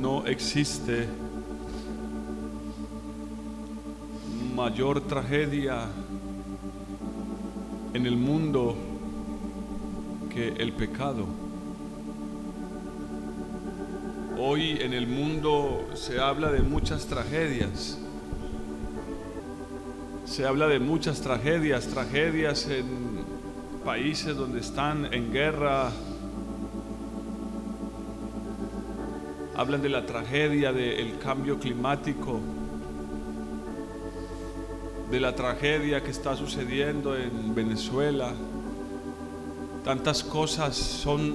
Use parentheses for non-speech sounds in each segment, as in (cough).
no existe mayor tragedia en el mundo que el pecado. Hoy en el mundo se habla de muchas tragedias. Se habla de muchas tragedias, tragedias en países donde están en guerra. Hablan de la tragedia del cambio climático, de la tragedia que está sucediendo en Venezuela. Tantas cosas son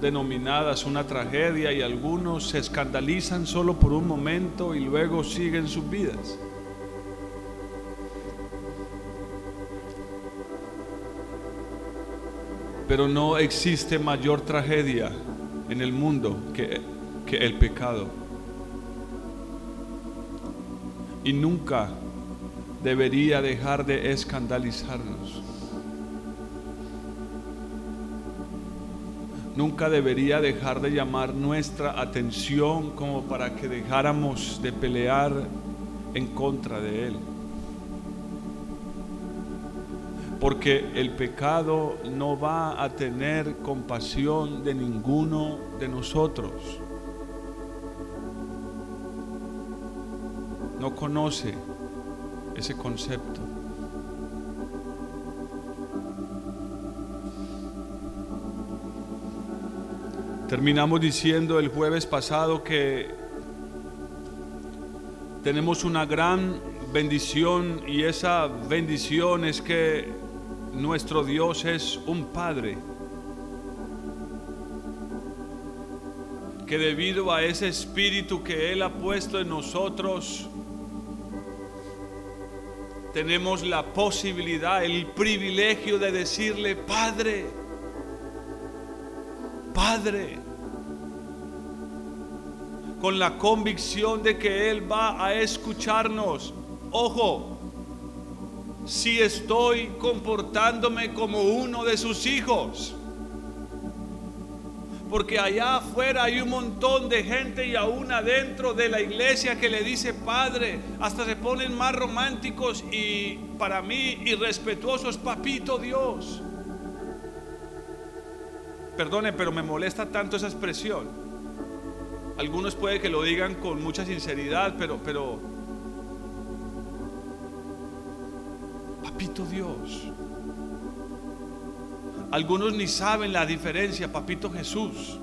denominadas una tragedia y algunos se escandalizan solo por un momento y luego siguen sus vidas. Pero no existe mayor tragedia en el mundo que, que el pecado. Y nunca debería dejar de escandalizarnos. Nunca debería dejar de llamar nuestra atención como para que dejáramos de pelear en contra de Él. Porque el pecado no va a tener compasión de ninguno de nosotros. No conoce ese concepto. Terminamos diciendo el jueves pasado que tenemos una gran bendición y esa bendición es que nuestro Dios es un Padre. Que debido a ese espíritu que Él ha puesto en nosotros, tenemos la posibilidad, el privilegio de decirle, Padre, Padre, con la convicción de que Él va a escucharnos. Ojo, si estoy comportándome como uno de sus hijos. Porque allá afuera hay un montón de gente y aún adentro de la iglesia que le dice Padre, hasta se ponen más románticos y para mí irrespetuosos, papito Dios. Perdone, pero me molesta tanto esa expresión. Algunos puede que lo digan con mucha sinceridad, pero, pero, papito Dios. Algunos ni saben la diferencia, papito Jesús.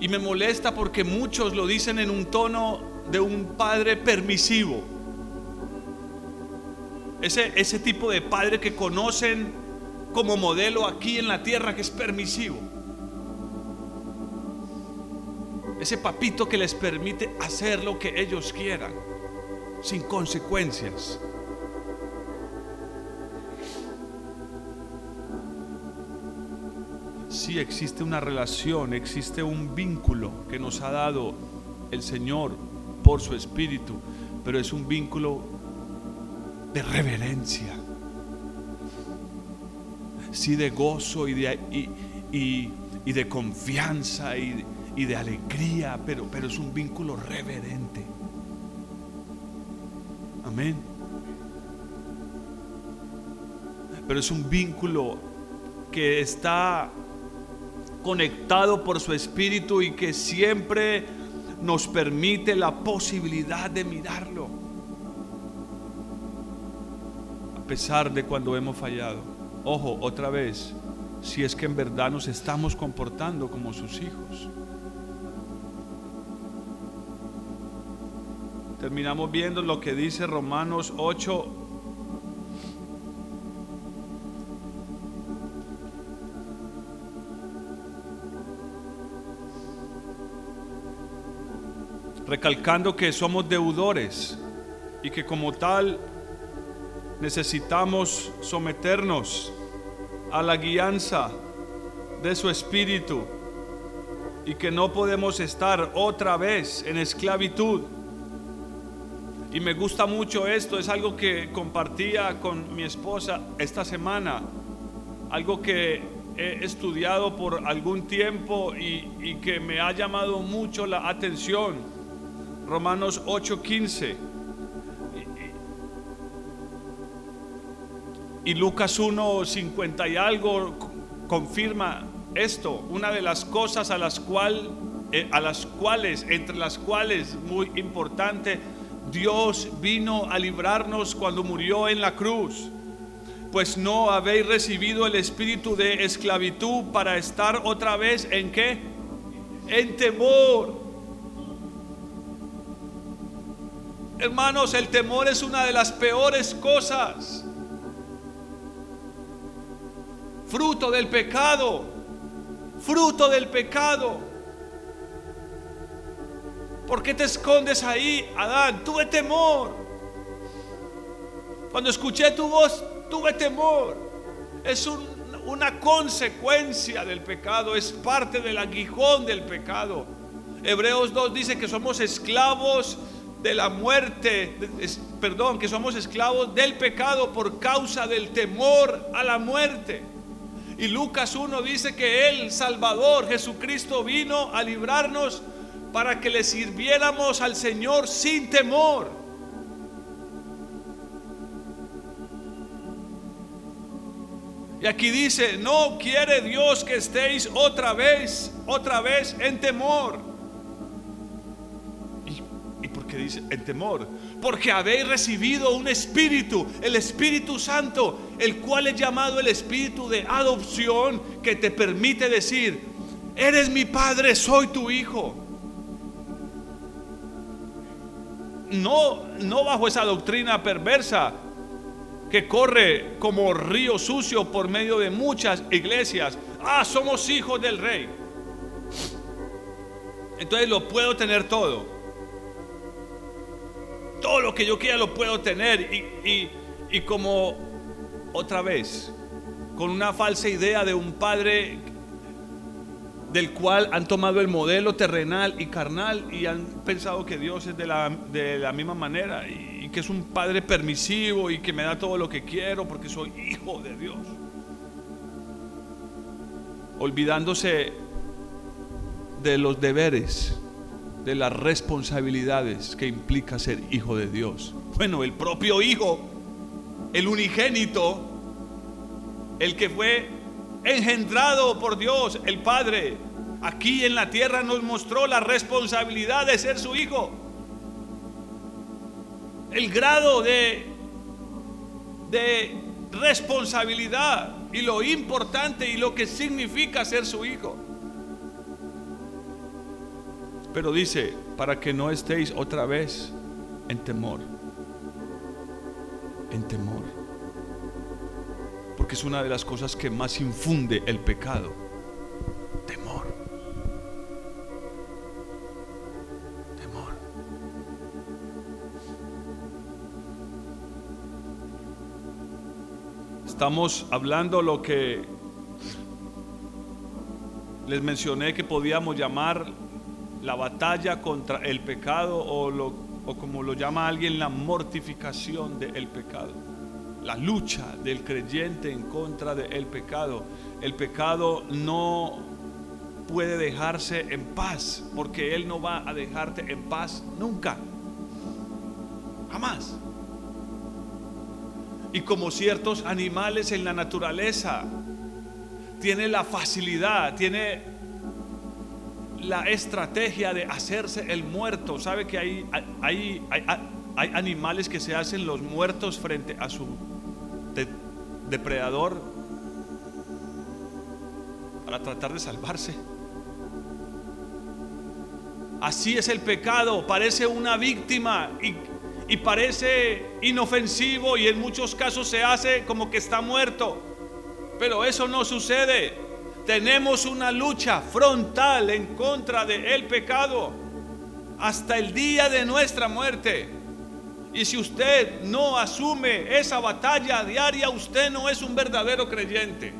Y me molesta porque muchos lo dicen en un tono de un padre permisivo. Ese, ese tipo de padre que conocen como modelo aquí en la tierra que es permisivo. Ese papito que les permite hacer lo que ellos quieran sin consecuencias. Si existe una relación, existe un vínculo que nos ha dado el Señor por su Espíritu, pero es un vínculo de reverencia, sí de gozo y de, y, de confianza y, y de alegría, pero, pero es un vínculo reverente. Amén. Pero es un vínculo que está conectado por su espíritu y que siempre nos permite la posibilidad de mirarlo. A pesar de cuando hemos fallado. Ojo, otra vez, si es que en verdad nos estamos comportando como sus hijos. Terminamos viendo lo que dice Romanos 8. Recalcando que somos deudores y que como tal necesitamos someternos a la guianza de su espíritu y que no podemos estar otra vez en esclavitud y me gusta mucho esto, es algo que compartía con mi esposa esta semana. algo que he estudiado por algún tiempo y, que me ha llamado mucho la atención. Romanos 8:15. Y, y Lucas 1:50 y algo confirma esto. Una de las cosas a las, cual, eh, a las cuales, entre las cuales, muy importante, Dios vino a librarnos cuando murió en la cruz pues no habéis recibido el espíritu de esclavitud para estar otra vez en qué? En temor. Hermanos, el temor es una de las peores cosas. Fruto del pecado. Fruto del pecado. ¿Por qué te escondes ahí, Adán? Tuve temor. Cuando escuché tu voz, tuve temor. Es una consecuencia del pecado, es parte del aguijón del pecado. Hebreos 2 dice que somos esclavos de la muerte, perdón, que somos esclavos del pecado por causa del temor a la muerte. Y Lucas 1 dice que el Salvador, Jesucristo, vino a librarnos para que le sirviéramos al Señor sin temor. Y aquí dice, no quiere Dios que estéis otra vez, otra vez en temor. ¿Y, y por qué dice en temor? Porque habéis recibido un espíritu, el Espíritu Santo, el cual es llamado el espíritu de adopción que te permite decir, eres mi padre, soy tu hijo. No, no bajo esa doctrina perversa, que corre como río sucio por medio de muchas iglesias. Ah, somos hijos del rey. Entonces lo puedo tener todo. Todo lo que yo quiera lo puedo tener. Y, y como otra vez, con una falsa idea de un padre del cual han tomado el modelo terrenal y carnal y han pensado que Dios es de la, de la misma manera. Y, que es un padre permisivo y que me da todo lo que quiero porque soy hijo de Dios. Olvidándose de los deberes, de las responsabilidades que implica ser hijo de Dios. Bueno, el propio hijo, el unigénito, el que fue engendrado por Dios, el Padre, aquí en la tierra nos mostró la responsabilidad de ser su hijo el grado de, de responsabilidad y lo importante y lo que significa ser su hijo. Pero dice, para que no estéis otra vez en temor, en temor. Porque es una de las cosas que más infunde el pecado. Estamos hablando lo que les mencioné que podíamos llamar la batalla contra el pecado o, lo, o como lo llama alguien, la mortificación del pecado. La lucha del creyente en contra del pecado. El pecado no puede dejarse en paz porque Él no va a dejarte en paz nunca. Jamás y como ciertos animales en la naturaleza, tiene la facilidad, tiene la estrategia de hacerse el muerto. ¿Sabe que hay, hay, hay, animales que se hacen los muertos frente a su depredador para tratar de salvarse? Así es el pecado, parece una víctima y y parece inofensivo y en muchos casos se hace como que está muerto. Pero eso no sucede. Tenemos una lucha frontal en contra del pecado hasta el día de nuestra muerte. Y si usted no asume esa batalla diaria, usted no es un verdadero creyente.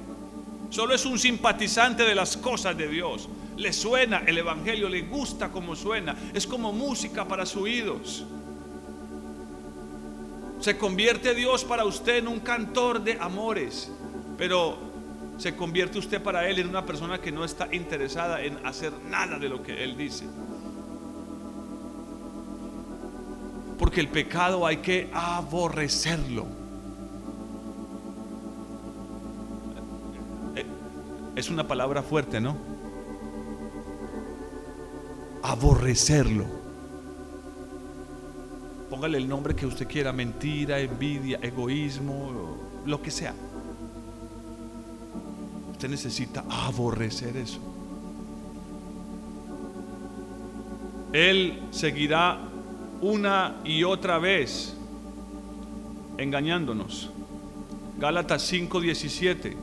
Solo es un simpatizante de las cosas de Dios. Le suena el Evangelio, le gusta como suena. Es como música para sus oídos. Se convierte Dios para usted en un cantor de amores, pero se convierte usted para Él en una persona que no está interesada en hacer nada de lo que Él dice. Porque el pecado hay que aborrecerlo. Eh, es una palabra fuerte, ¿no? Aborrecerlo. Póngale el nombre que usted quiera, mentira, envidia, egoísmo, lo que sea. Usted necesita aborrecer eso. Él seguirá una y otra vez engañándonos. Gálatas 5:17.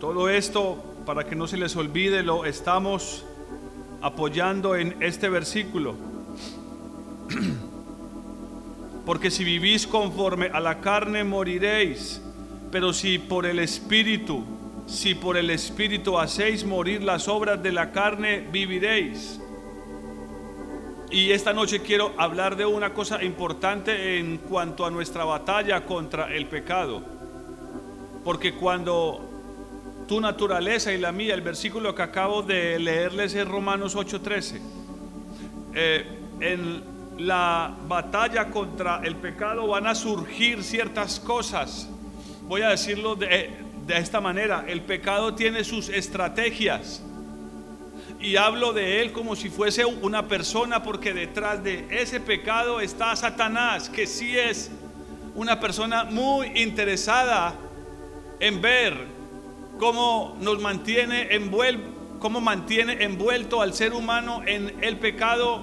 Todo esto, para que no se les olvide, lo estamos apoyando en este versículo. (clears throat) Porque si vivís conforme a la carne moriréis, pero si por el Espíritu, si por el Espíritu hacéis morir las obras de la carne, viviréis. Y esta noche quiero hablar de una cosa importante en cuanto a nuestra batalla contra el pecado. Porque cuando tu naturaleza y la mía, el versículo que acabo de leerles es Romanos 8:13, eh, en la batalla contra el pecado van a surgir ciertas cosas voy a decirlo de, esta manera, el pecado tiene sus estrategias. Y hablo de él como si fuese una persona porque detrás de ese pecado está Satanás, que sí es una persona muy interesada en ver cómo nos mantiene cómo mantiene envuelto al ser humano en el pecado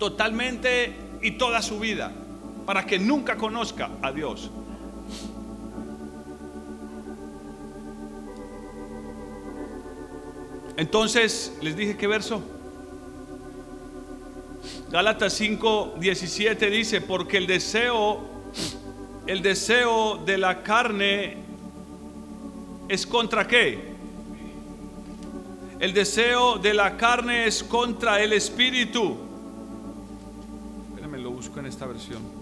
totalmente y toda su vida, para que nunca conozca a Dios. Entonces, les dije qué verso. Gálatas 5, 17 dice, porque el deseo, el deseo de la carne es contra qué? El deseo de la carne es contra el espíritu. Espérenme, lo busco en esta versión.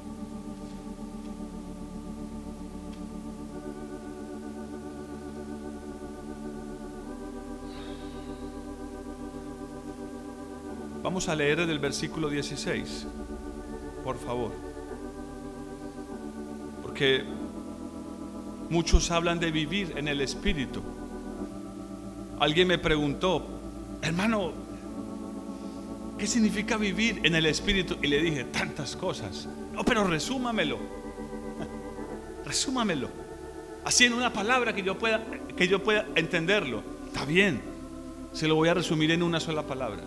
Vamos a leer del versículo 16, por favor. Porque muchos hablan de vivir en el Espíritu. Alguien me preguntó, hermano, ¿qué significa vivir en el Espíritu? Y le dije, tantas cosas. No, pero resúmamelo. (laughs) Resúmamelo. Así en una palabra que yo pueda, que yo pueda entenderlo. Está bien. Se lo voy a resumir en una sola palabra.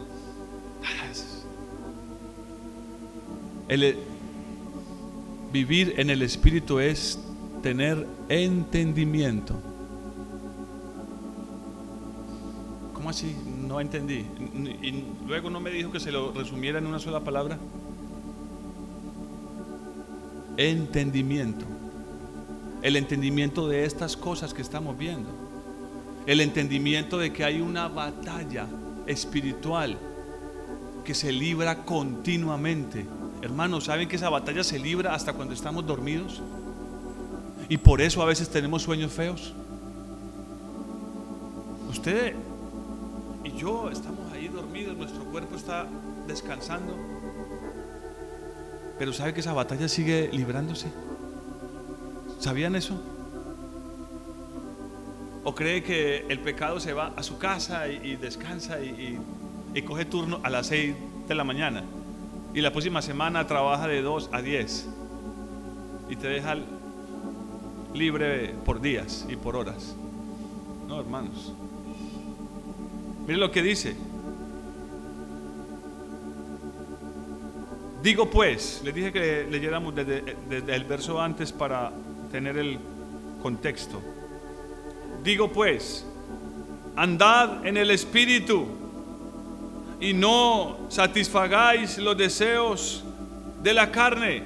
El, vivir en el Espíritu es tener entendimiento. ¿Cómo así? No entendí. Y luego no me dijo que se lo resumiera en una sola palabra. Entendimiento. El entendimiento de estas cosas que estamos viendo. El entendimiento de que hay una batalla espiritual que se libra continuamente. Hermanos, ¿saben que esa batalla se libra hasta cuando estamos dormidos? Y por eso a veces tenemos sueños feos. Usted y yo estamos ahí dormidos, nuestro cuerpo está descansando. Pero ¿sabe que esa batalla sigue librándose? ¿Sabían eso? ¿O cree que el pecado se va a su casa y, descansa y y coge turno a las 6 de la mañana. Y la próxima semana trabaja de 2 a 10. Y te deja libre por días y por horas. No, hermanos. Mire lo que dice. Digo pues, les dije que leyéramos desde, desde el verso antes para tener el contexto. Digo pues, andad en el Espíritu y no satisfagáis los deseos de la carne.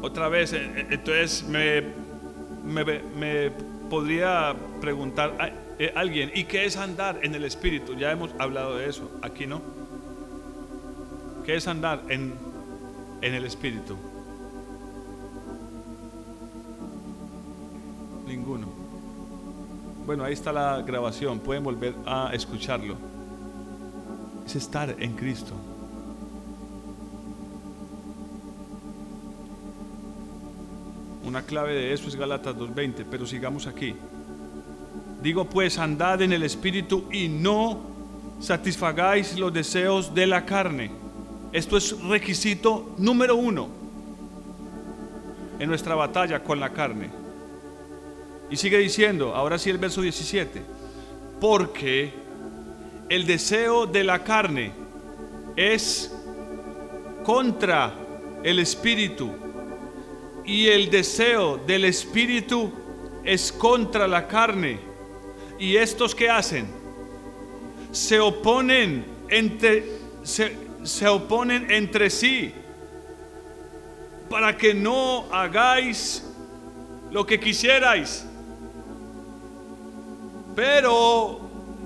Otra vez, eh, eh, entonces me, me, podría preguntar eh, alguien, ¿y qué es andar en el Espíritu? Ya hemos hablado de eso, aquí no. ¿Qué es andar en, en el Espíritu? Ninguno. Bueno, ahí está la grabación, pueden volver a escucharlo. Es estar en Cristo. Una clave de eso es Galatas 2.20, pero sigamos aquí. Digo pues, andad en el Espíritu y no satisfagáis los deseos de la carne. Esto es requisito número uno en nuestra batalla con la carne. Y sigue diciendo, ahora sí el verso 17, porque el deseo de la carne es contra el espíritu y el deseo del espíritu es contra la carne. ¿Y estos que hacen? Se oponen entre se, se oponen entre sí para que no hagáis lo que quisierais. Pero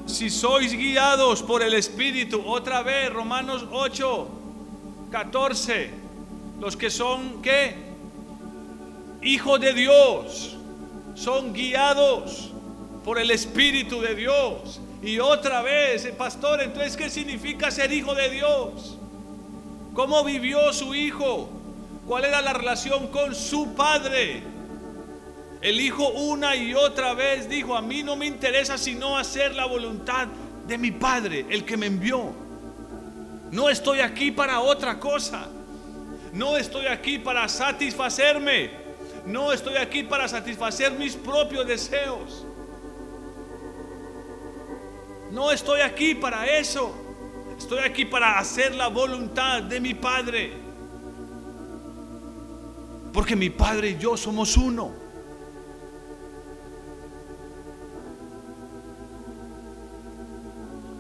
si sois guiados por el Espíritu, otra vez, Romanos 8, 14, los que son, ¿qué? Hijos de Dios, son guiados por el Espíritu de Dios. Y otra vez, el pastor, entonces, ¿qué significa ser hijo de Dios? ¿Cómo vivió su hijo? ¿Cuál era la relación con su padre? El hijo una y otra vez dijo, a mí no me interesa sino hacer la voluntad de mi padre, el que me envió. No estoy aquí para otra cosa. No estoy aquí para satisfacerme. No estoy aquí para satisfacer mis propios deseos. No estoy aquí para eso. Estoy aquí para hacer la voluntad de mi Padre. Porque mi Padre y yo somos uno.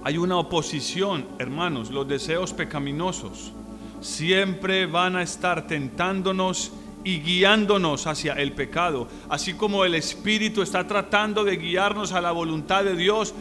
Hay una oposición, hermanos. Los deseos pecaminosos siempre van a estar tentándonos y guiándonos hacia el pecado. Así como el Espíritu está tratando de guiarnos a la voluntad de Dios,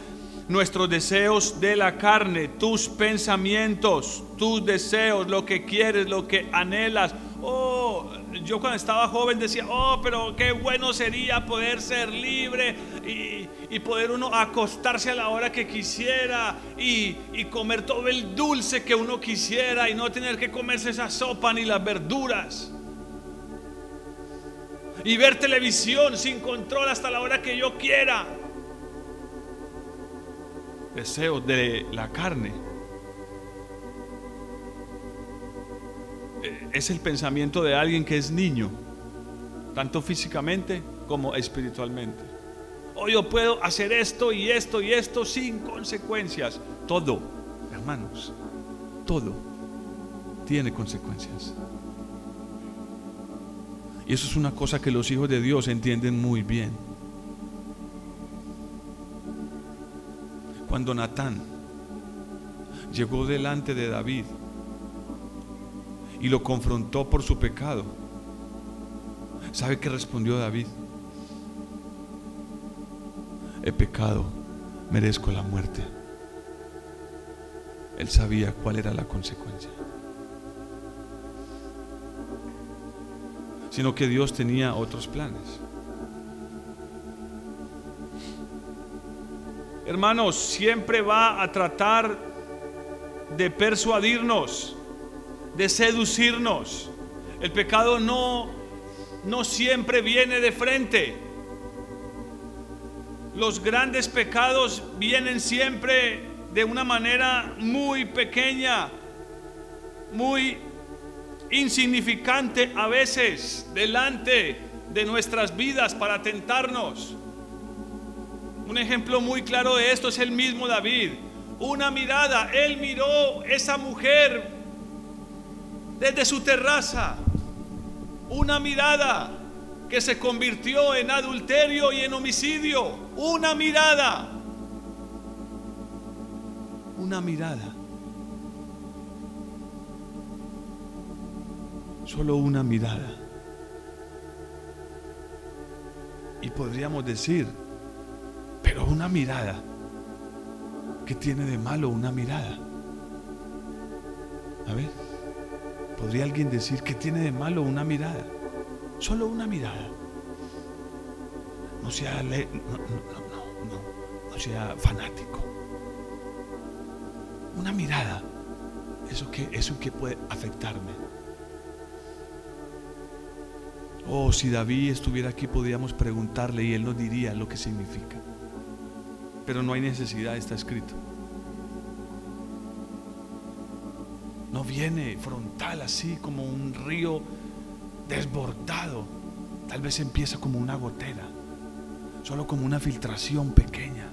nuestros deseos de la carne, tus pensamientos, tus deseos, lo que quieres, lo que anhelas. Oh, yo cuando estaba joven decía, oh, pero qué bueno sería poder ser libre y, poder uno acostarse a la hora que quisiera y, y comer todo el dulce que uno quisiera y no tener que comerse esa sopa ni las verduras y ver televisión sin control hasta la hora que yo quiera deseos de la carne. Eh, es el pensamiento de alguien que es niño, tanto físicamente como espiritualmente. O yo puedo hacer esto y esto y esto sin consecuencias. Todo, hermanos, todo tiene consecuencias. Y eso es una cosa que los hijos de Dios entienden muy bien. Cuando Natán llegó delante de David y lo confrontó por su pecado, ¿sabe qué respondió David? He pecado, merezco la muerte. Él sabía cuál era la consecuencia. Sino que Dios tenía otros planes. hermanos, siempre va a tratar de persuadirnos, de seducirnos. El pecado no, no siempre viene de frente. Los grandes pecados vienen siempre de una manera muy pequeña, muy insignificante a veces delante de nuestras vidas para tentarnos. Un ejemplo muy claro de esto es el mismo David. Una mirada, él miró esa mujer desde su terraza. Una mirada que se convirtió en adulterio y en homicidio. Una mirada. Una mirada. Solo una mirada. Y podríamos decir, pero una mirada. ¿Qué tiene de malo una mirada? A ver. ¿Podría alguien decir que tiene de malo una mirada? Solo una mirada. No sea, fanático. Una mirada. Eso que, eso que puede afectarme. Oh, si David estuviera aquí podríamos preguntarle y él nos diría lo que significa. Pero no hay necesidad, está escrito. No viene frontal así como un río desbordado. Tal vez empieza como una gotera, solo como una filtración pequeña.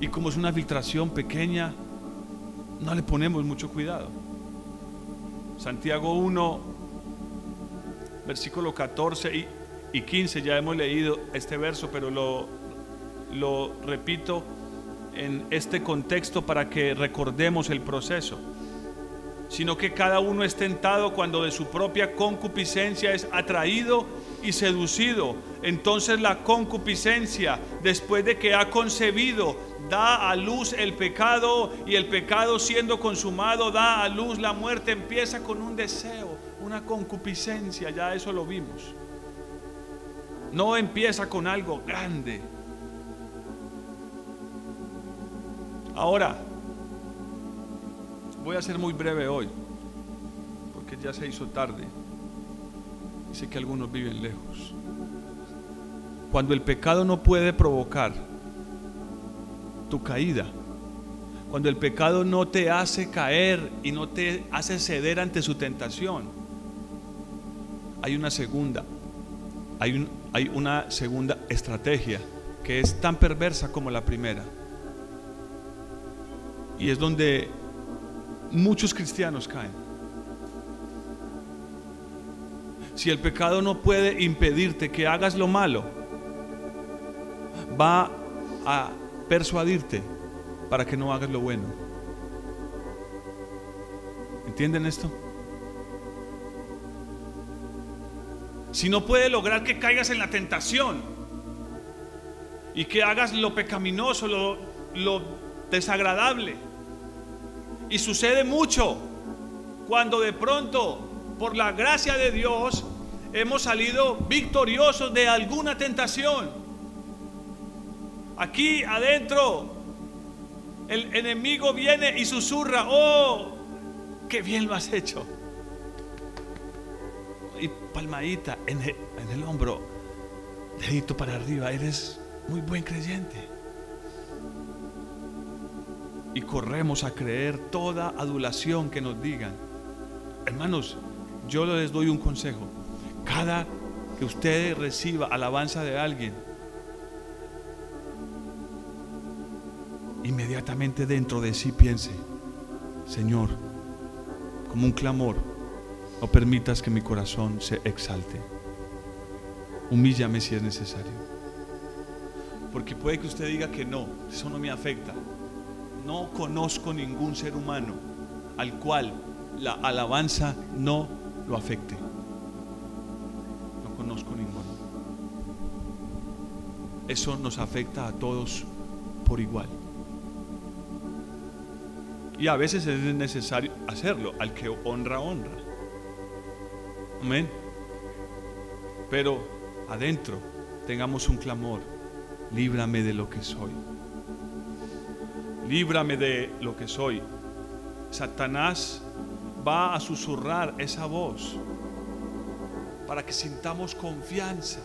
Y como es una filtración pequeña, no le ponemos mucho cuidado. Santiago 1, versículo 14 y, 15, ya hemos leído este verso, pero lo, lo repito en este contexto para que recordemos el proceso, sino que cada uno es tentado cuando de su propia concupiscencia es atraído y seducido. Entonces la concupiscencia, después de que ha concebido, da a luz el pecado y el pecado siendo consumado da a luz la muerte. Empieza con un deseo, una concupiscencia, ya eso lo vimos. No empieza con algo grande, Ahora, voy a ser muy breve hoy, porque ya se hizo tarde. Y sé que algunos viven lejos. Cuando el pecado no puede provocar tu caída, cuando el pecado no te hace caer y no te hace ceder ante su tentación, hay una segunda, hay, hay una segunda estrategia que es tan perversa como la primera y es donde muchos cristianos caen. Si el pecado no puede impedirte que hagas lo malo, va a persuadirte para que no hagas lo bueno. ¿Entienden esto? Si no puede lograr que caigas en la tentación y que hagas lo pecaminoso, lo, lo desagradable, y sucede mucho cuando de pronto, por la gracia de Dios, hemos salido victoriosos de alguna tentación. Aquí adentro, el enemigo viene y susurra, oh, qué bien lo has hecho. Y palmadita en el, en el hombro, dedito para arriba, eres muy buen creyente y corremos a creer toda adulación que nos digan. Hermanos, yo les doy un consejo. Cada que usted reciba alabanza de alguien, inmediatamente dentro de sí piense, Señor, como un clamor, no permitas que mi corazón se exalte. Humíllame si es necesario. Porque puede que usted diga que no, eso no me afecta no conozco ningún ser humano al cual la alabanza no lo afecte. Eso nos afecta a todos por igual. Y a veces es necesario hacerlo. Al que honra, honra. Amén. Pero adentro tengamos un clamor. Líbrame de lo que soy líbrame de lo que soy. Satanás va a susurrar esa voz para que sintamos confianza.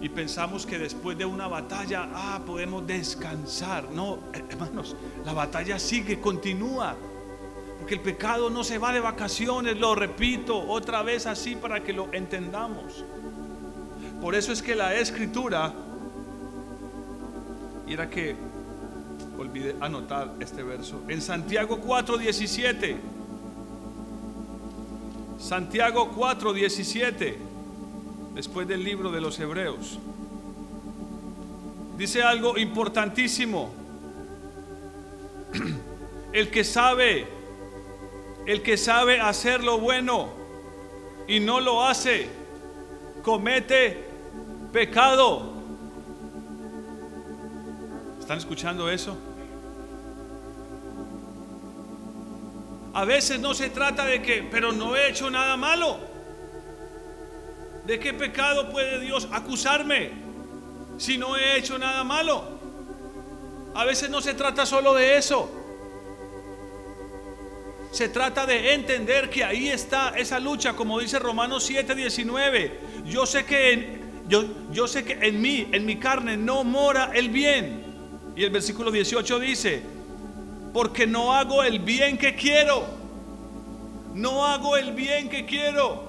Y pensamos que después de una batalla, ah, podemos descansar. No, hermanos, la batalla sigue, continúa. Porque el pecado no se va de vacaciones, lo repito otra vez así para que lo entendamos. Por eso es que la escritura y era que olvidé anotar este verso. En Santiago 4:17. Santiago 4:17. Después del libro de los Hebreos. Dice algo importantísimo. (clears throat) El que sabe, el que sabe hacer lo bueno y no lo hace, comete pecado. ¿Están escuchando eso? A veces no se trata de que, pero no he hecho nada malo. ¿De qué pecado puede Dios acusarme si no he hecho nada malo? A veces no se trata solo de eso. Se trata de entender que ahí está esa lucha, como dice Romanos 7:19. Yo sé que en, yo, yo sé que en mí, en mi carne, no mora el bien. Y el versículo 18 dice, porque no hago el bien que quiero. No hago el bien que quiero,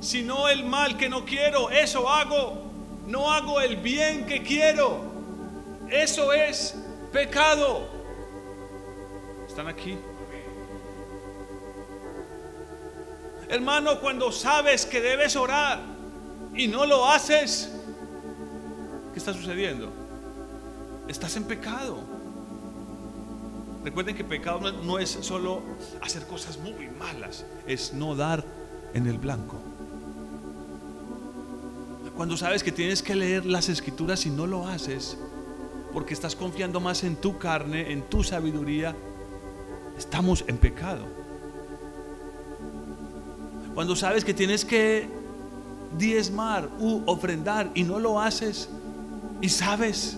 sino el mal que no quiero. Eso hago. No hago el bien que quiero. Eso es pecado. ¿Están aquí? Hermano, cuando sabes que debes orar y no lo haces, ¿qué está sucediendo? Estás en pecado. Recuerden que pecado no es solo hacer cosas muy malas, es no dar en el blanco. Cuando sabes que tienes que leer las escrituras y no lo haces, porque estás confiando más en tu carne, en tu sabiduría, estamos en pecado. Cuando sabes que tienes que diezmar u ofrendar y no lo haces y sabes,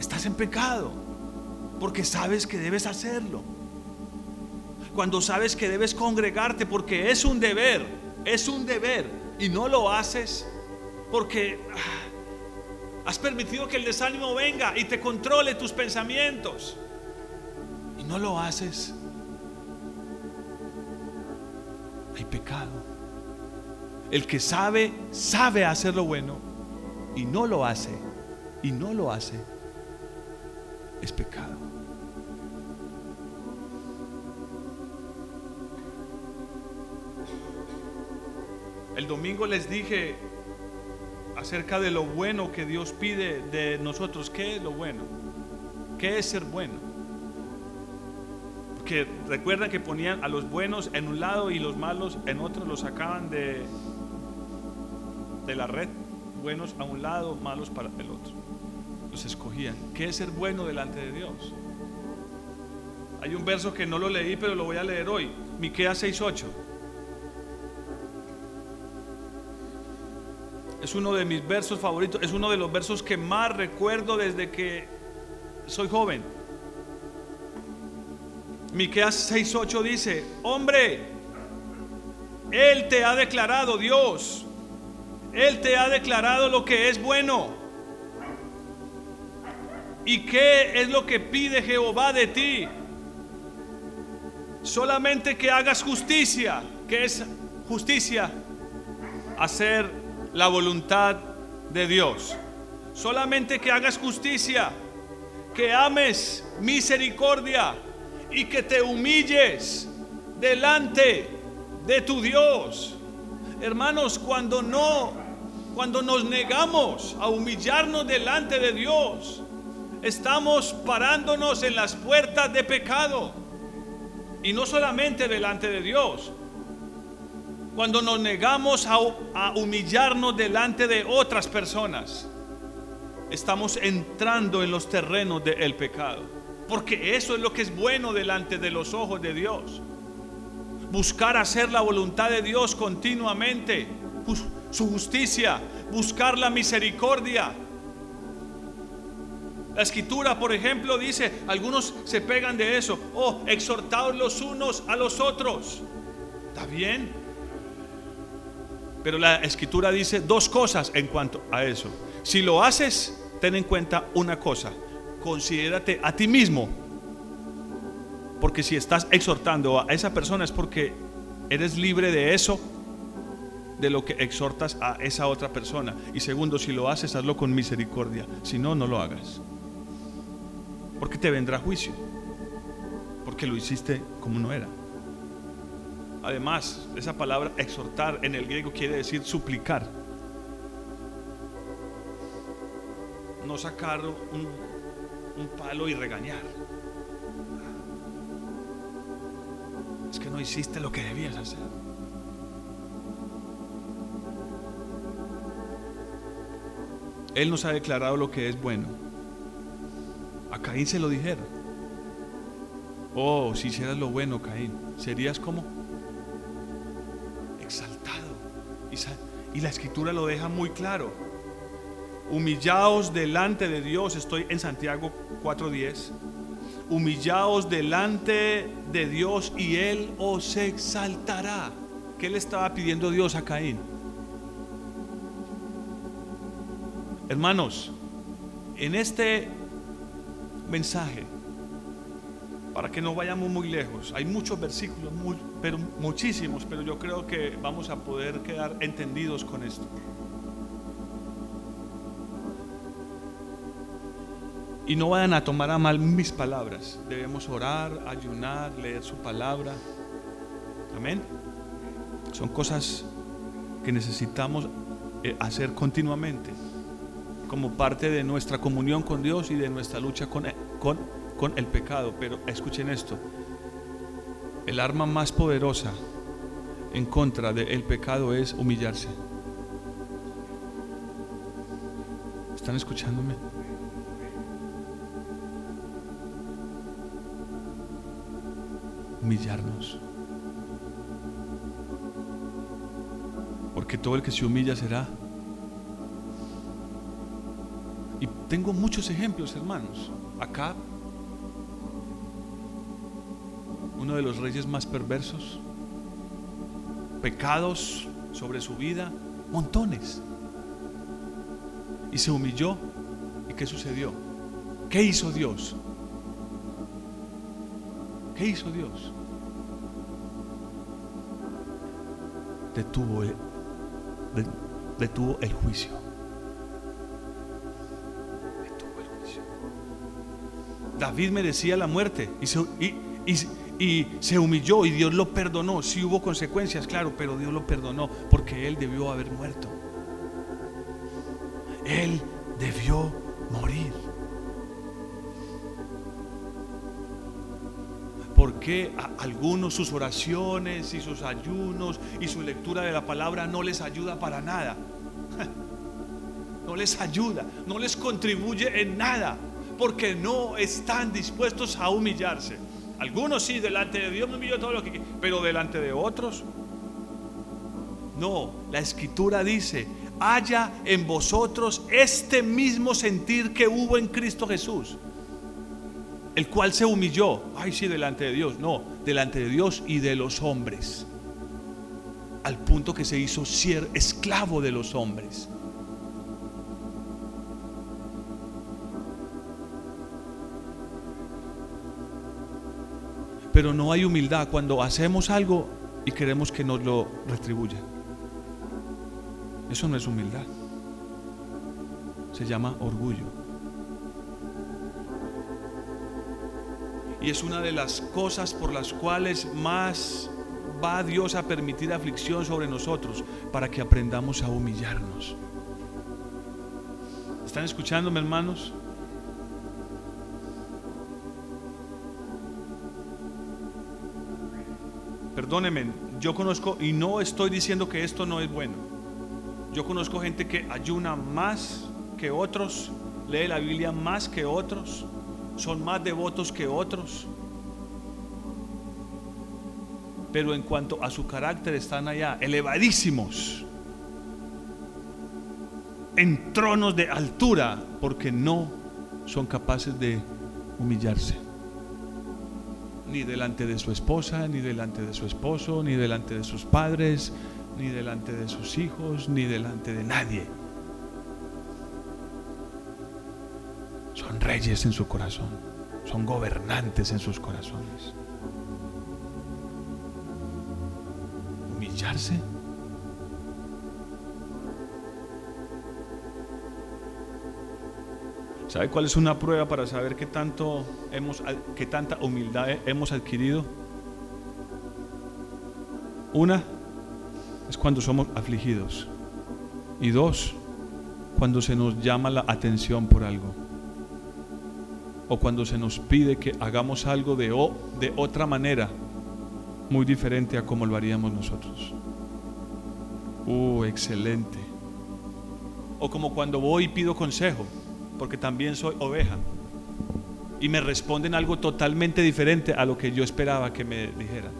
estás en pecado porque sabes que debes hacerlo. Cuando sabes que debes congregarte porque es un deber, es un deber y no lo haces porque ah, has permitido que el desánimo venga y te controle tus pensamientos y no lo haces hay pecado. El que sabe, sabe hacer lo bueno y no lo hace, y no lo hace, es pecado. El domingo les dije acerca de lo bueno que Dios pide de nosotros. ¿Qué es lo bueno? ¿Qué es ser bueno? que recuerdan que ponían a los buenos en un lado y los malos en otro, los sacaban de, de la red, buenos a un lado, malos para el otro. Los escogían. ¿Qué es ser bueno delante de Dios? Hay un verso que no lo leí, pero lo voy a leer hoy. Miqueas 6:8. Es uno de mis versos favoritos, es uno de los versos que más recuerdo desde que soy joven. Miqueas 6:8 dice, "Hombre, él te ha declarado Dios. Él te ha declarado lo que es bueno. ¿Y qué es lo que pide Jehová de ti? Solamente que hagas justicia, que es justicia, hacer la voluntad de Dios. Solamente que hagas justicia, que ames misericordia, y que te humilles delante de tu Dios. Hermanos, cuando no, cuando nos negamos a humillarnos delante de Dios, estamos parándonos en las puertas de pecado. Y no solamente delante de Dios. Cuando nos negamos a, humillarnos delante de otras personas, estamos entrando en los terrenos del pecado. Porque eso es lo que es bueno delante de los ojos de Dios. Buscar hacer la voluntad de Dios continuamente. Su justicia. Buscar la misericordia. La escritura, por ejemplo, dice, algunos se pegan de eso. Oh, exhortaos los unos a los otros. ¿Está bien? Pero la escritura dice dos cosas en cuanto a eso. Si lo haces, ten en cuenta una cosa considérate a ti mismo. Porque si estás exhortando a esa persona es porque eres libre de eso, de lo que exhortas a esa otra persona. Y segundo, si lo haces, hazlo con misericordia. Si no, no lo hagas. Porque te vendrá juicio. Porque lo hiciste como no era. Además, esa palabra exhortar en el griego quiere decir suplicar. No sacar un palo y regañar. Es que no hiciste lo que debías hacer. Él nos ha declarado lo que es bueno. A Caín se lo dijeron. Oh, si hicieras lo bueno, Caín, serías como Y, la escritura lo deja muy claro. Humillaos delante de Dios, estoy en Santiago 4:10. Humillaos delante de Dios y Él os exaltará. ¿Qué le estaba pidiendo Dios a Caín? Hermanos, en este mensaje, para que no vayamos muy lejos, hay muchos versículos, pero muchísimos, pero yo creo que vamos a poder quedar entendidos con esto. Y no vayan a tomar a mal mis palabras. Debemos orar, ayunar, leer su palabra. Amén. Son cosas que necesitamos eh, hacer continuamente como parte de nuestra comunión con Dios y de nuestra lucha con, con, con el pecado. Pero escuchen esto, el arma más poderosa en contra del pecado es humillarse. ¿Están escuchándome? Humillarnos. Porque todo el que se humilla será y tengo muchos ejemplos, hermanos. Acá, uno de los reyes más perversos, pecados sobre su vida, montones. Y se humilló. ¿Y qué sucedió? ¿Qué hizo Dios? ¿Qué hizo Dios? Detuvo el, detuvo el juicio. David merecía la muerte y se, y, se humilló y Dios lo perdonó. Sí hubo consecuencias, claro, pero Dios lo perdonó porque él debió haber muerto. Él debió morir. ¿Por qué a algunos sus oraciones y sus ayunos y su lectura de la palabra no les ayuda para nada? (laughs) No les ayuda, no les contribuye en nada porque no están dispuestos a humillarse. Algunos sí, delante de Dios me humillo todo lo que pero delante de otros. No, la escritura dice, haya en vosotros este mismo sentir que hubo en Cristo Jesús, el cual se humilló, ay sí, delante de Dios, no, delante de Dios y de los hombres, al punto que se hizo esclavo de los hombres. Pero no hay humildad cuando hacemos algo y queremos que nos lo retribuyan. Eso no es humildad. Se llama orgullo. Y es una de las cosas por las cuales más va Dios a permitir aflicción sobre nosotros para que aprendamos a humillarnos. ¿Están escuchándome, hermanos? Perdónenme, yo conozco, y no estoy diciendo que esto no es bueno, yo conozco gente que ayuna más que otros, lee la Biblia más que otros, son más devotos que otros, pero en cuanto a su carácter están allá, elevadísimos, en tronos de altura, porque no son capaces de humillarse ni delante de su esposa, ni delante de su esposo, ni delante de sus padres, ni delante de sus hijos, ni delante de nadie. Son reyes en su corazón, son gobernantes en sus corazones. Humillarse ¿Sabe cuál es una prueba para saber qué tanto hemos qué tanta humildad hemos adquirido? Una es cuando somos afligidos. Y dos, cuando se nos llama la atención por algo. O cuando se nos pide que hagamos algo de, de otra manera, muy diferente a como lo haríamos nosotros. Uh, excelente. O como cuando voy y pido consejo porque también soy oveja. y me responden algo totalmente diferente a lo que yo esperaba que me dijeran.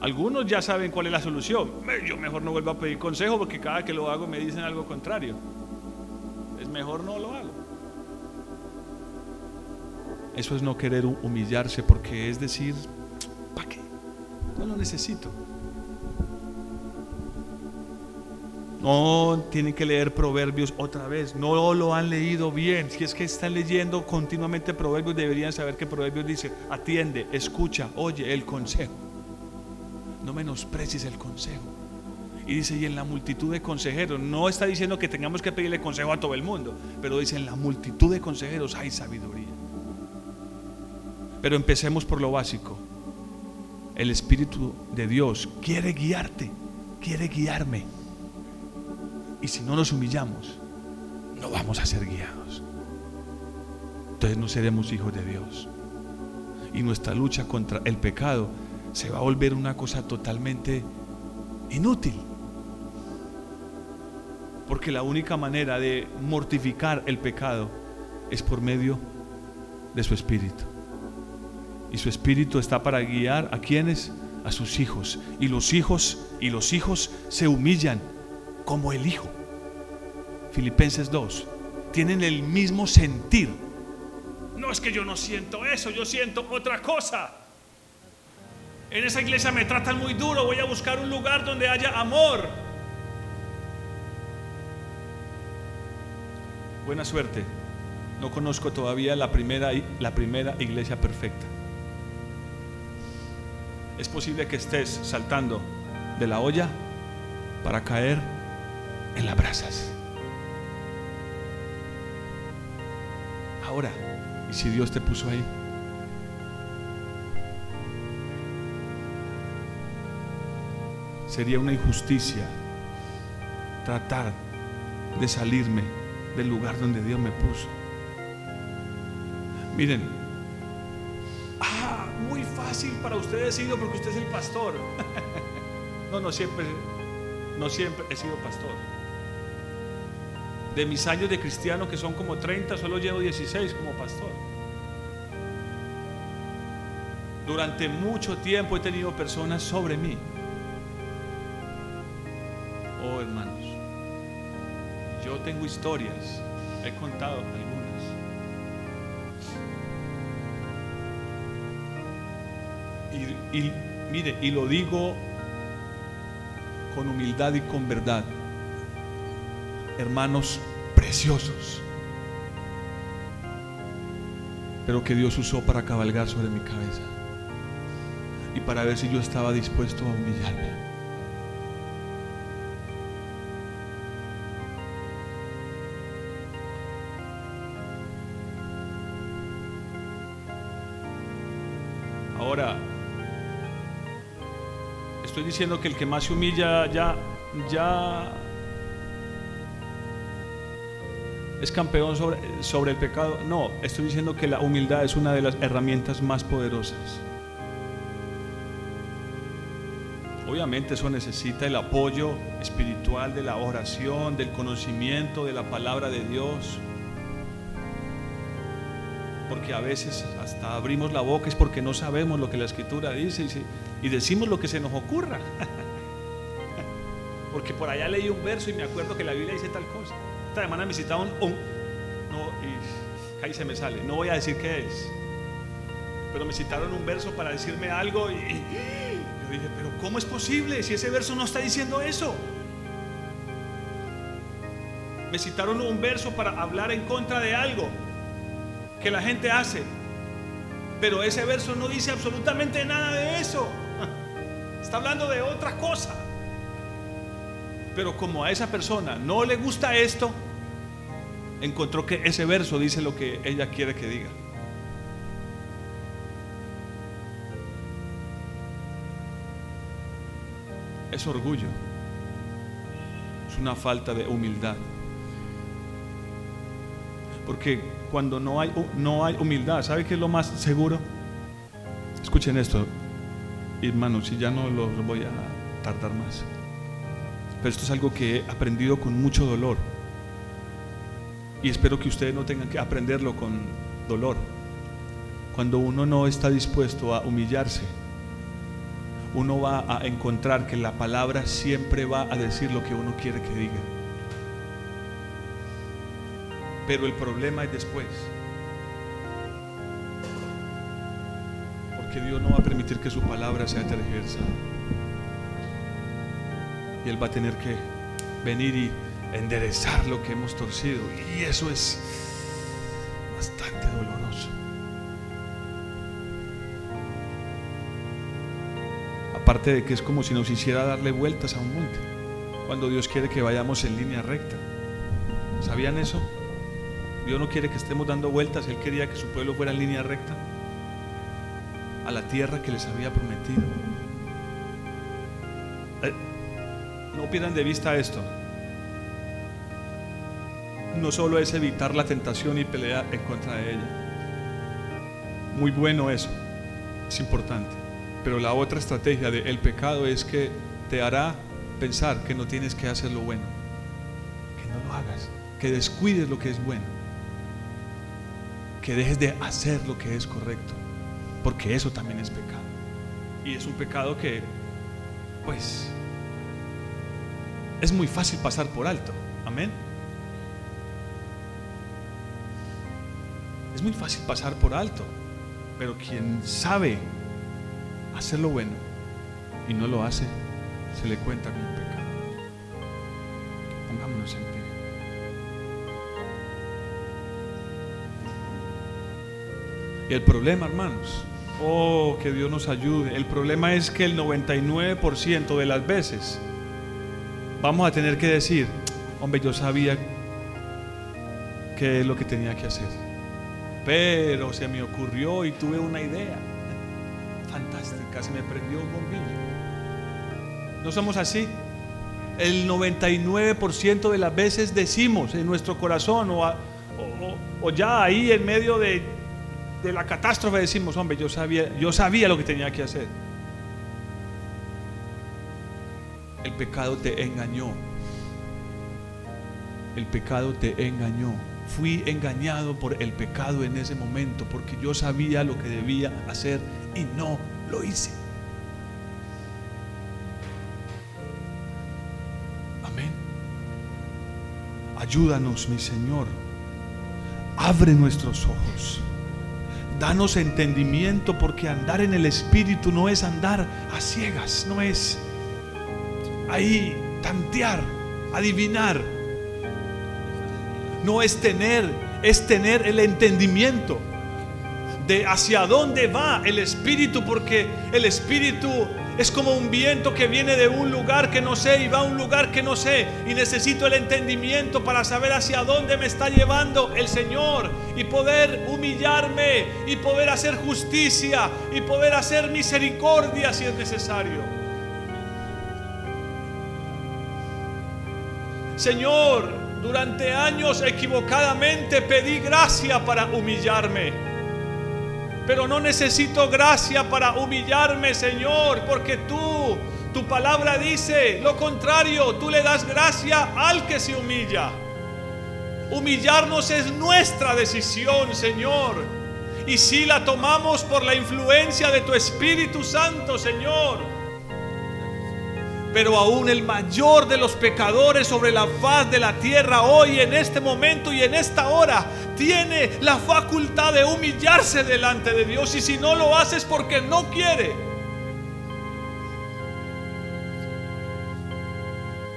Algunos ya saben cuál es la solución. Yo mejor no vuelvo a pedir consejo porque cada que lo hago me dicen algo contrario. Es mejor no lo hago. Eso es no querer humillarse porque es decir, ¿para qué? No lo necesito. No tienen que leer proverbios otra vez, no lo han leído bien. Si es que están leyendo continuamente proverbios, deberían saber que proverbios dice, atiende, escucha, oye el consejo. No menosprecies el consejo. Y dice, y en la multitud de consejeros, no está diciendo que tengamos que pedirle consejo a todo el mundo, pero dice, en la multitud de consejeros hay sabiduría. Pero empecemos por lo básico. El Espíritu de Dios quiere guiarte, quiere guiarme. Y si no nos humillamos, no vamos a ser guiados. Entonces no seremos hijos de Dios. Y nuestra lucha contra el pecado se va a volver una cosa totalmente inútil. Porque la única manera de mortificar el pecado es por medio de su espíritu. Y su espíritu está para guiar a quienes, a sus hijos. Y los hijos y los hijos se humillan como el hijo. Filipenses 2, tienen el mismo sentir. No es que yo no siento eso, yo siento otra cosa. En esa iglesia me tratan muy duro, voy a buscar un lugar donde haya amor. Buena suerte. No conozco todavía la primera, la primera iglesia perfecta. Es posible que estés saltando de la olla para caer en las brasas. ahora. ¿Y si Dios te puso ahí? Sería una injusticia tratar de salirme del lugar donde Dios me puso. Miren, ah, muy fácil para ustedes decirlo porque usted es el pastor. (laughs) no, no siempre, no siempre he sido pastor de mis años de cristiano, que son como 30, solo llevo 16 como pastor. Durante mucho tiempo he tenido personas sobre mí. Oh hermanos, yo tengo historias, he contado algunas. Y, mire, y lo digo con humildad y con verdad hermanos preciosos, pero que Dios usó para cabalgar sobre mi cabeza y para ver si yo estaba dispuesto a humillarme. Ahora, estoy diciendo que el que más se humilla ya, ya es campeón sobre, el pecado. No, estoy diciendo que la humildad es una de las herramientas más poderosas. Obviamente eso necesita el apoyo espiritual de la oración, del conocimiento de la palabra de Dios. Porque a veces hasta abrimos la boca es porque no sabemos lo que la escritura dice y decimos lo que se nos ocurra. (laughs) porque por allá leí un verso y me acuerdo que la Biblia dice tal cosa esta semana me citaron un, y ahí se me sale, no voy a decir qué es, pero me citaron un verso para decirme algo y, yo dije, pero ¿cómo es posible si ese verso no está diciendo eso? Me citaron un verso para hablar en contra de algo que la gente hace, pero ese verso no dice absolutamente nada de eso. (laughs) Está hablando de otra cosa. Pero como a esa persona no le gusta esto, encontró que ese verso dice lo que ella quiere que diga. Es orgullo. Es una falta de humildad. Porque cuando no hay, no hay humildad, ¿sabe qué es lo más seguro? Escuchen esto, hermanos, y ya no los voy a tardar más. Pero esto es algo que he aprendido con mucho dolor. Y espero que ustedes no tengan que aprenderlo con dolor. Cuando uno no está dispuesto a humillarse, uno va a encontrar que la palabra siempre va a decir lo que uno quiere que diga. Pero el problema es después. Porque Dios no va a permitir que su palabra sea tergiversada. Y Él va a tener que venir y enderezar lo que hemos torcido. Y eso es bastante doloroso. Aparte de que es como si nos hiciera darle vueltas a un monte, cuando Dios quiere que vayamos en línea recta. ¿Sabían eso? Dios no quiere que estemos dando vueltas, Él quería que su pueblo fuera en línea recta a la tierra que les había prometido. Eh, no pierdan de vista esto no solo es evitar la tentación y pelear en contra de ella. Muy bueno eso, es importante. Pero la otra estrategia del pecado es que te hará pensar que no tienes que hacer lo bueno, que no lo hagas, que descuides lo que es bueno, que dejes de hacer lo que es correcto, porque eso también es pecado. Y es un pecado que, pues, es muy fácil pasar por alto. Amén. Es muy fácil pasar por alto, pero quien sabe hacer lo bueno y no lo hace, se le cuenta como pecado. Pongámonos en pie. Y el problema, hermanos, oh, que Dios nos ayude. El problema es que el 99% de las veces vamos a tener que decir, hombre, yo sabía que es lo que tenía que hacer pero se me ocurrió y tuve una idea fantástica, se me prendió un bombillo. ¿No somos así? El 99% de las veces decimos en nuestro corazón o, ya ahí en medio de, de, la catástrofe decimos, hombre, yo sabía, yo sabía lo que tenía que hacer. El pecado te engañó. El pecado te engañó fui engañado por el pecado en ese momento, porque yo sabía lo que debía hacer y no lo hice. Amén. Ayúdanos, mi Señor. Abre nuestros ojos. Danos entendimiento porque andar en el Espíritu no es andar a ciegas, no es ahí tantear, adivinar no es tener, es tener el entendimiento de hacia dónde va el Espíritu, porque el Espíritu es como un viento que viene de un lugar que no sé y va a un lugar que no sé. Y necesito el entendimiento para saber hacia dónde me está llevando el Señor. Y poder humillarme y poder hacer justicia y poder hacer misericordia si es necesario. Señor, durante años equivocadamente pedí gracia para humillarme. Pero no necesito gracia para humillarme, Señor, porque tú, tu palabra dice lo contrario, tú le das gracia al que se humilla. Humillarnos es nuestra decisión, Señor. Y si la tomamos por la influencia de tu Espíritu Santo, Señor, pero aún el mayor de los pecadores sobre la faz de la tierra hoy, en este momento y en esta hora, tiene la facultad de humillarse delante de Dios. Y si no lo hace es porque no quiere.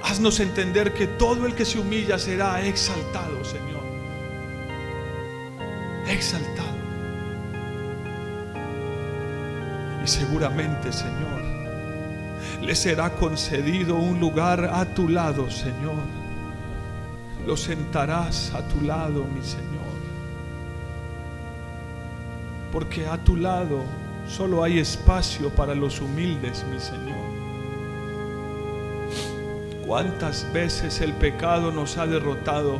Haznos entender que todo el que se humilla será exaltado, Señor. Exaltado. Y seguramente, Señor, le será concedido un lugar a tu lado, Señor. Lo sentarás a tu lado, mi Señor. Porque a tu lado solo hay espacio para los humildes, mi Señor. ¿Cuántas veces el pecado nos ha derrotado?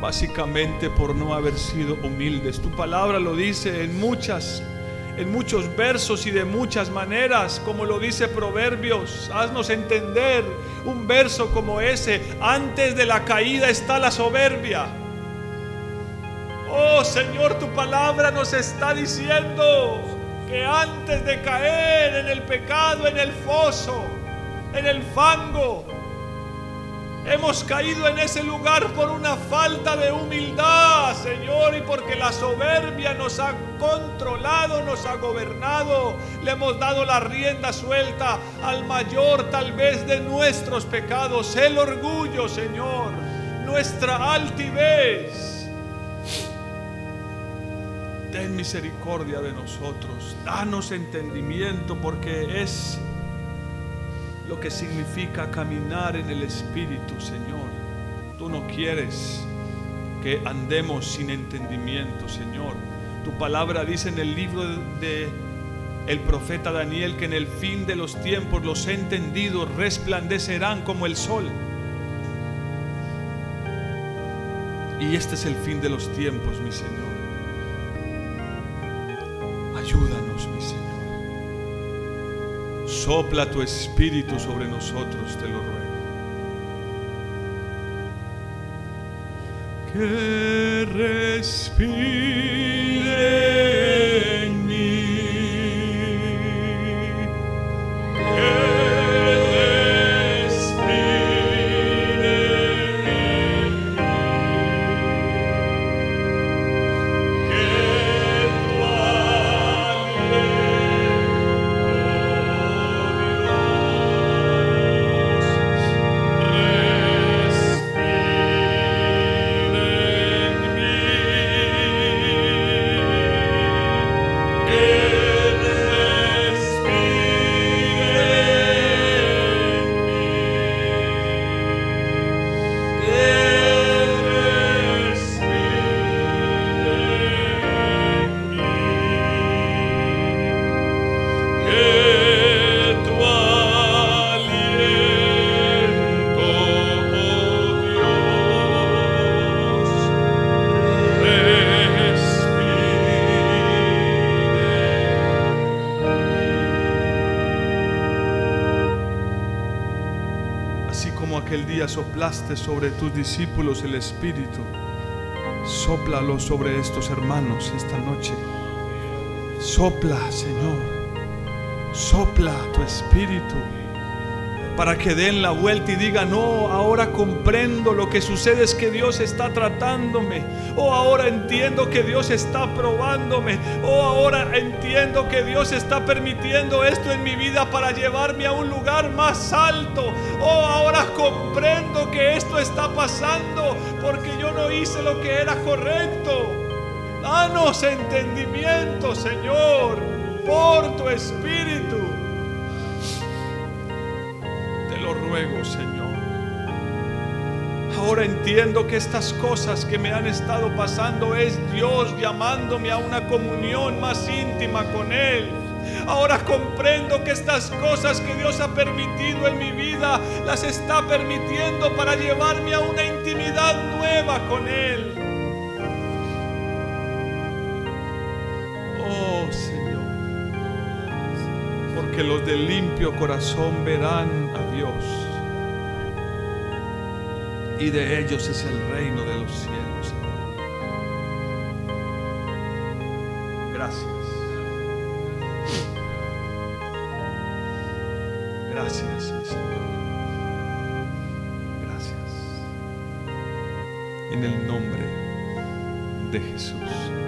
Básicamente por no haber sido humildes. Tu palabra lo dice en muchas en muchos versos y de muchas maneras, como lo dice Proverbios. Haznos entender un verso como ese. Antes de la caída está la soberbia. Oh Señor, tu palabra nos está diciendo que antes de caer en el pecado, en el foso, en el fango, Hemos caído en ese lugar por una falta de humildad, Señor, y porque la soberbia nos ha controlado, nos ha gobernado. Le hemos dado la rienda suelta al mayor tal vez de nuestros pecados, el orgullo, Señor, nuestra altivez. Ten misericordia de nosotros, danos entendimiento porque es lo que significa caminar en el Espíritu, Señor. Tú no quieres que andemos sin entendimiento, Señor. Tu palabra dice en el libro de el profeta Daniel que en el fin de los tiempos los entendidos resplandecerán como el sol. Y este es el fin de los tiempos, mi Señor. Ayúdanos, mi Señor. Sopla tu espíritu sobre nosotros, te lo ruego. Que respire sobre tus discípulos el Espíritu, sóplalo sobre estos hermanos esta noche. Sopla, Señor. Sopla tu espíritu para que den la vuelta y digan, no, ahora comprendo lo que sucede es que Dios está tratándome. O ahora entiendo que Dios está probándome. O ahora entiendo que Dios está permitiendo esto en mi vida para llevarme a un lugar más alto. O ahora comprendo que esto está pasando porque yo no hice lo que era correcto. Danos entendimiento, Señor, por tu espíritu. Señor. Ahora entiendo que estas cosas que me han estado pasando es Dios llamándome a una comunión más íntima con Él. Ahora comprendo que estas cosas que Dios ha permitido en mi vida las está permitiendo para llevarme a una intimidad nueva con Él. Oh Señor, porque los de limpio corazón verán a Dios y de ellos es el reino de los cielos. Gracias. Gracias, Señor. Gracias. En el nombre de Jesús.